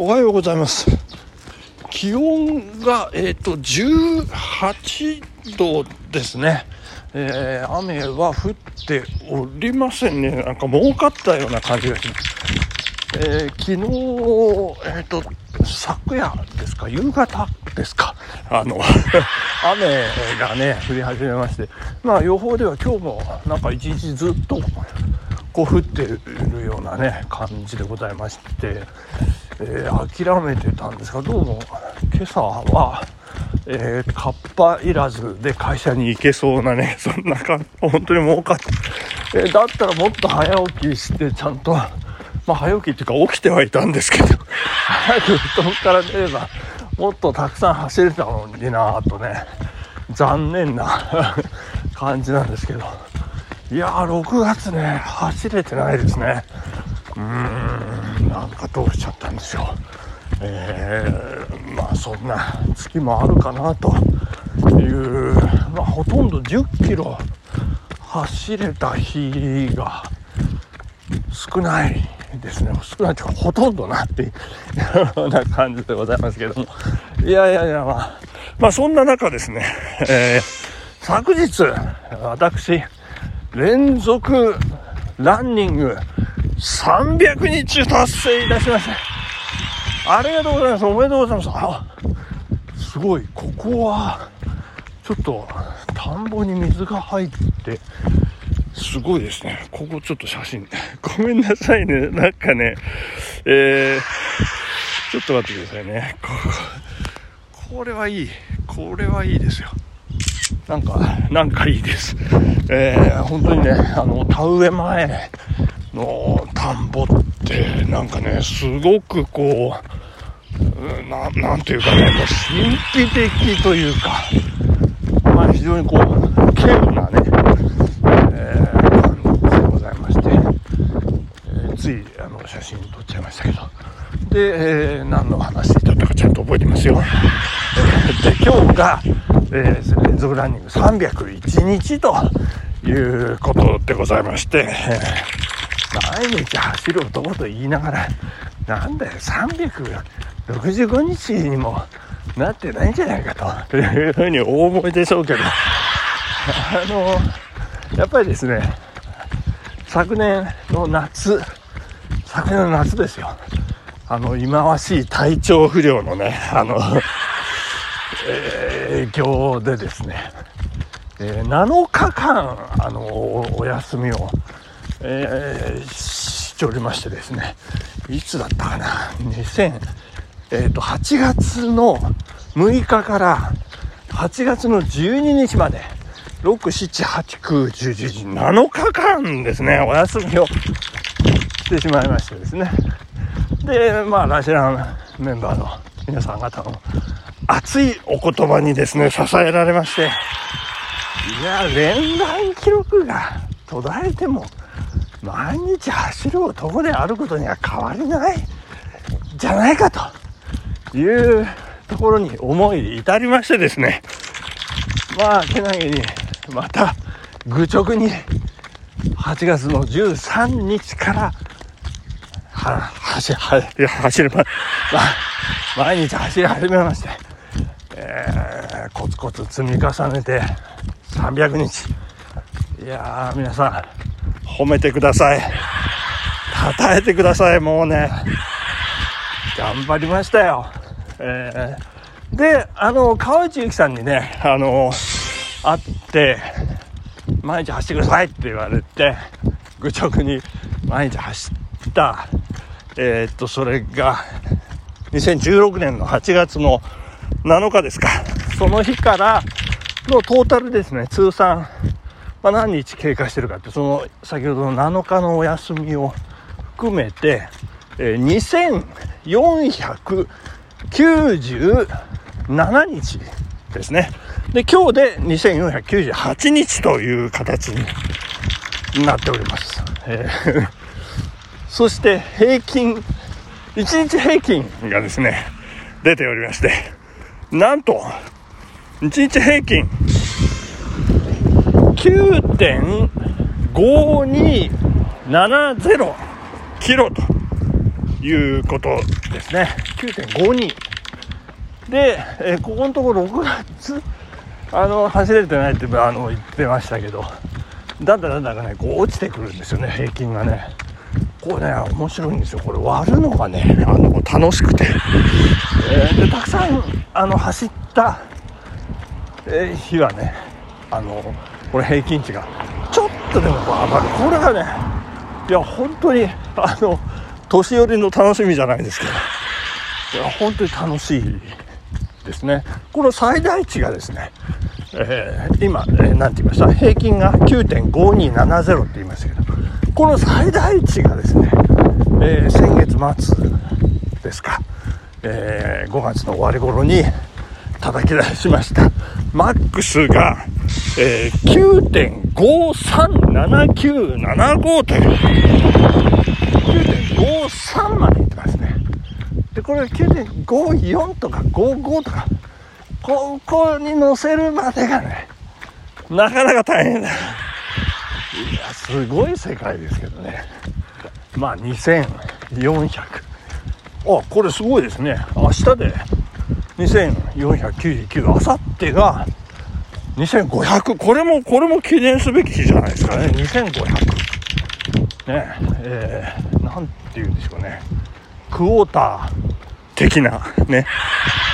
おはようございます。気温が、えっ、と、18度ですね。えー雨は降っておりませんね。なんか儲かったような感じがします。えー昨日、えっ、と、昨夜ですか、夕方ですか、あの、雨がね、降り始めまして、まあ予報では今日もなんか一日ずっとこう降っているようなね、感じでございまして、えー諦めてたんですが、どうも今朝は、えー、カッパいらずで会社に行けそうなね、そんな感じ、本当に儲かっ、えーだったらもっと早起きして、ちゃんと、まあ早起きっていうか起きてはいたんですけど、早く布団から出れば、もっとたくさん走れたのになぁとね、残念な 感じなんですけど、いやー、6月ね、走れてないですね。うん、なんかどうしちゃったんでしょう。えーまあそんな月もあるかなという、まあ、ほとんど10キロ走れた日が少ないですね。少ないというかほとんどなっていう ような感じでございますけども。いやいやいやまあまあそんな中ですね、えー昨日私連続ランニング300日達成いたしましたありがとうございます。おめでとうございます。あ、すごい。ここは、ちょっと、田んぼに水が入って、すごいですね。ここちょっと写真。ごめんなさいね。なんかね、えー、ちょっと待ってくださいね。こここれはいい。これはいいですよ。なんか、なんかいいです。えー、本当にね、あの、田植え前の田んぼって、なんかね、すごくこう、ななんていうかね、もう神秘的というか、まあ非常にこう、稀有なね、えー感じでございまして、えーついあの写真撮っちゃいましたけど、で、えー何の話だったかちゃんと覚えてますよ。で、今日が、えー連続ランニング301日ということでございまして、毎日走る男と言いながら、なんだよ、365日にもなってないんじゃないかというふうにお思いでしょうけど、あの、やっぱりですね、昨年の夏、昨年の夏ですよ。あの、忌まわしい体調不良のね、あの、えー影響でですね、えー7日間、あの、お休みを、えーしておりましてですね、いつだったかな、2000、えっ、と、8月の6日から8月の12日まで、6、7、8、9、10、11、7日間ですね、お休みをしてしまいましてですね。で、まあ、ラシランメンバーの皆さん方の熱いお言葉にですね、支えられまして、いや、連弾記録が途絶えても、毎日走る男であることには変わりない。じゃないかと。いうところに思い至りましてですね、まあ、けなげに、また、愚直に、8月の13日から、は、走、は、いや走る、ま毎日走り始めまして、えー、コツコツ積み重ねて、300日。いやー、皆さん、褒めてください。称えてください、もうね。頑張りましたよ。えー、で、あの、川内ゆきさんにね、あの、会って、毎日走ってくださいって言われて、愚直に毎日走った、えーっと、それが、2016年の8月の7日ですか。その日からのトータルですね、通算、まあ、何日経過してるかって、その先ほどの7日のお休みを含めて、えー2497日ですね。で、今日で2498日という形になっております。えー そして平均、1日平均がですね、出ておりまして、なんと、1日平均9.5270キロということですね。9.52。で、えー、ここのところ6月、あの、走れてないってあの言ってましたけど、だんだんだんだんね、こう落ちてくるんですよね、平均がね。これね、面白いんですよ。これ割るのがね、あの、楽しくて。えー、で、たくさん、あの、走った、えー、日はね、あの、これ平均値が、ちょっとでも上がる。これがね、いや、本当に、あの、年寄りの楽しみじゃないですけど、いや、本当に楽しいですね。この最大値がですね、えー、今、えー、なんて言いました？平均が9.5270って言いましたけど、この最大値がですね、えー、先月末ですか、えー、5月の終わり頃に叩き出しました。マックスが、えー、9.537975という、9.53までいってますね。で、これ9.54とか55とか、ここに乗せるまでがね、なかなか大変だ。いや、すごい世界ですけどね。まあ、2400。あ、これすごいですね。明日で2499。あさってが2500。これも、これも記念すべき日じゃないですかね。2500。ねえー、なんて言うんでしょうね。クォーター的な、ね。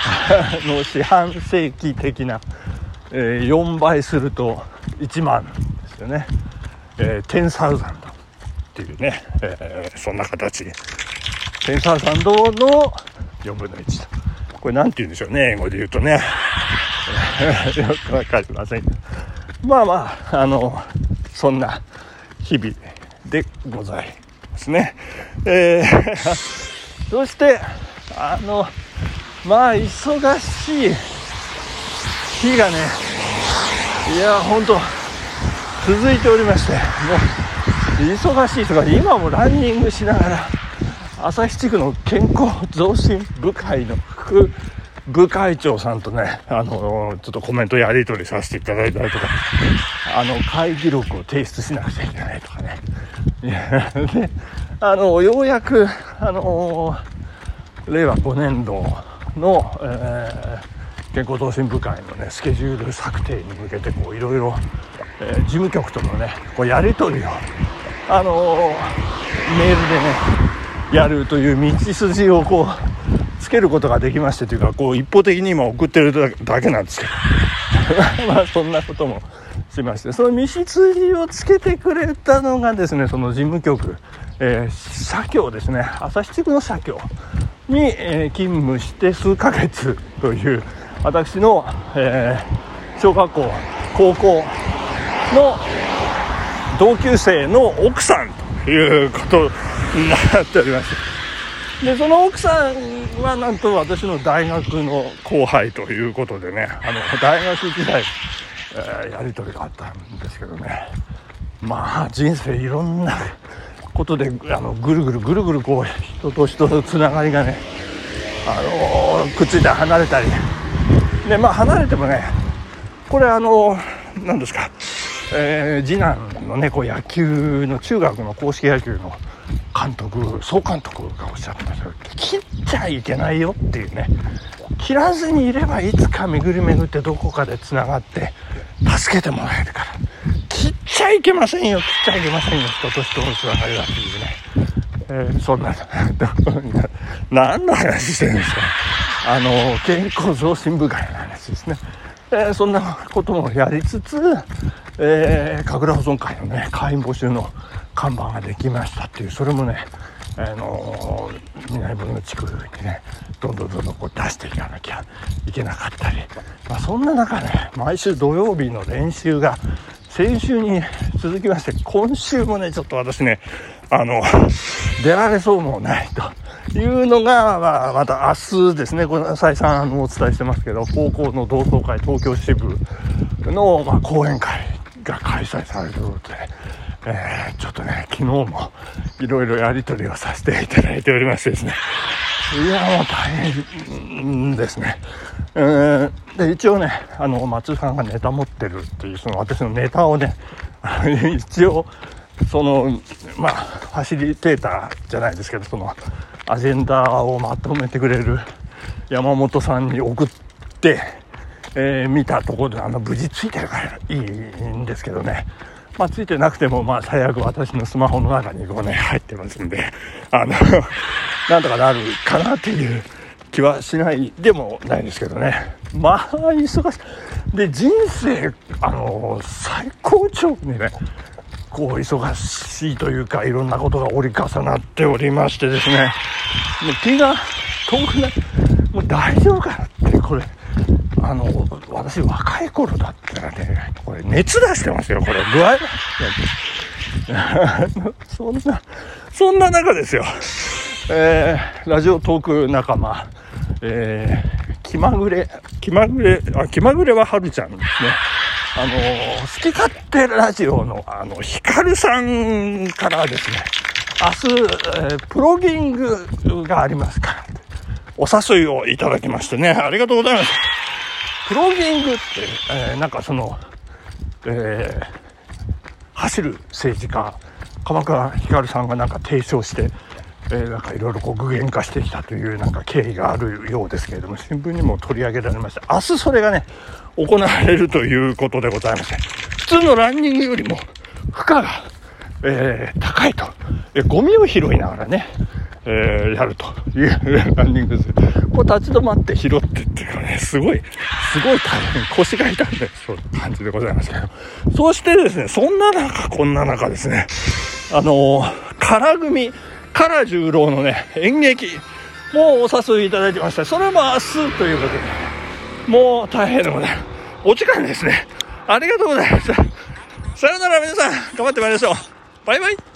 の四半世紀的な、えー、4倍すると1万ですよね。えー、10サウザンっていうね、えー、そんな形10サウザンドの4分の1とこれ何て言うんでしょうね英語で言うとね。よく分かりません。まあまああのそんな日々でございますね。えー、そしてあのまあ忙しい日がねいや本当続いておりましてもう忙しいとか今もランニングしながら旭地区の健康増進部会の副部会長さんとね、あの、ちょっとコメントやり取りさせていただいたりとか、あの、会議録を提出しなくちゃいけないとかね。で、あの、ようやく、あの、令和5年度の、えー、健康増進部会のね、スケジュール策定に向けて、こう、いろいろ、えー、事務局とのねこうやり取りを、あの、メールでねやるという道筋をこうつけることができましてというかこう一方的に今送ってるだけなんですけど。まあそんなこともしまして。その道筋をつけてくれたのがですねその事務局、えー、社協ですね。旭地区の社協に、えー、勤務して数ヶ月という私の、えー、小学校高校の同級生の奥さんということになっておりまして。でその奥さんはなんと私の大学の後輩ということでねあの大学時代、えー、やり取りがあったんですけどね。まあ人生いろんなことであのぐるぐるぐるぐるこう人と人のつながりがねあのくっついて離れたり。でまあ離れてもねこれあの何ですかえー、次男のねこう野球の中学の硬式野球の監督総監督がおっしゃってました切っちゃいけないよっていうね。切らずにいればいつか巡り巡ってどこかでつながって助けてもらえるから。切っちゃいけませんよ切っちゃいけませんよ人と人のつながりだっていうね。えー、そんな、何の話してるんですか。あの、健康増進部会の話ですね。えー、そんなこともやりつつ、えー、神楽保存会のね、会員募集の看板ができましたっていう、それもね、あのー、南分の地区にね、どんどんどんどんこう出していかなきゃいけなかったり、まあ、そんな中ね、毎週土曜日の練習が、先週に続きまして、今週もね、ちょっと私ね、あの、出られそうもないというのが、まあ、また明日ですね、これ再三のお伝えしてますけど、高校の同窓会東京支部の、まあ、講演会が開催されるということで、えー、ちょっとね、昨日もいろいろやり取りをさせていただいておりましてですね、いや、もう大変ですね。えー、で、一応ね、あの、松さんがネタ持ってるっていう、その私のネタをね、一応、その、まあ、ファシリテーターじゃないですけど、その、アジェンダをまとめてくれる山本さんに送って、えー見たところであの無事ついてるからいいんですけどね。まあ、ついてなくても、まあ、最悪私のスマホの中にこうね、入ってますんで、あの、なんとかなるかなっていう気はしないでもないですけどね。まあ、忙しい。で、人生、あの、最高潮にね、こう、忙しいというか、いろんなことが折り重なっておりましてですね、もう気が遠くない、もう大丈夫かなって、これ、あの、私若い頃だったらね、これ熱出してますよ、これ。具合が。そんな、そんな中ですよ。えー、ラジオトーク仲間、えー、気まぐれ、気まぐれ、あ、気まぐれははるちゃんですね。あの好き勝手ラジオの、あの、ヒカルさんからですね、明日、えープロギングがありますから、お誘いをいただきましてね、ありがとうございます。プローギングって、えーなんかその、えー走る政治家、鎌倉ひかるさんがなんか提唱して、えーなんかいろいろ具現化してきたというなんか経緯があるようですけれども、新聞にも取り上げられました。明日それがね、行われるということでございまして、普通のランニングよりも負荷が、えー高いと。えゴミを拾いながらね、えーやるというランニングです。こう立ち止まって拾って、すごい、すごい大変、腰が痛んで、そういう感じでございますけど。そしてですね、そんな中、こんな中ですね、あのー、唐組、唐十郎のね、演劇、もうお誘いいただいてました。それも明日ということで、もう大変でございます。お時間ですね。ありがとうございました。さよなら皆さん、頑張ってまいりましょう。バイバイ。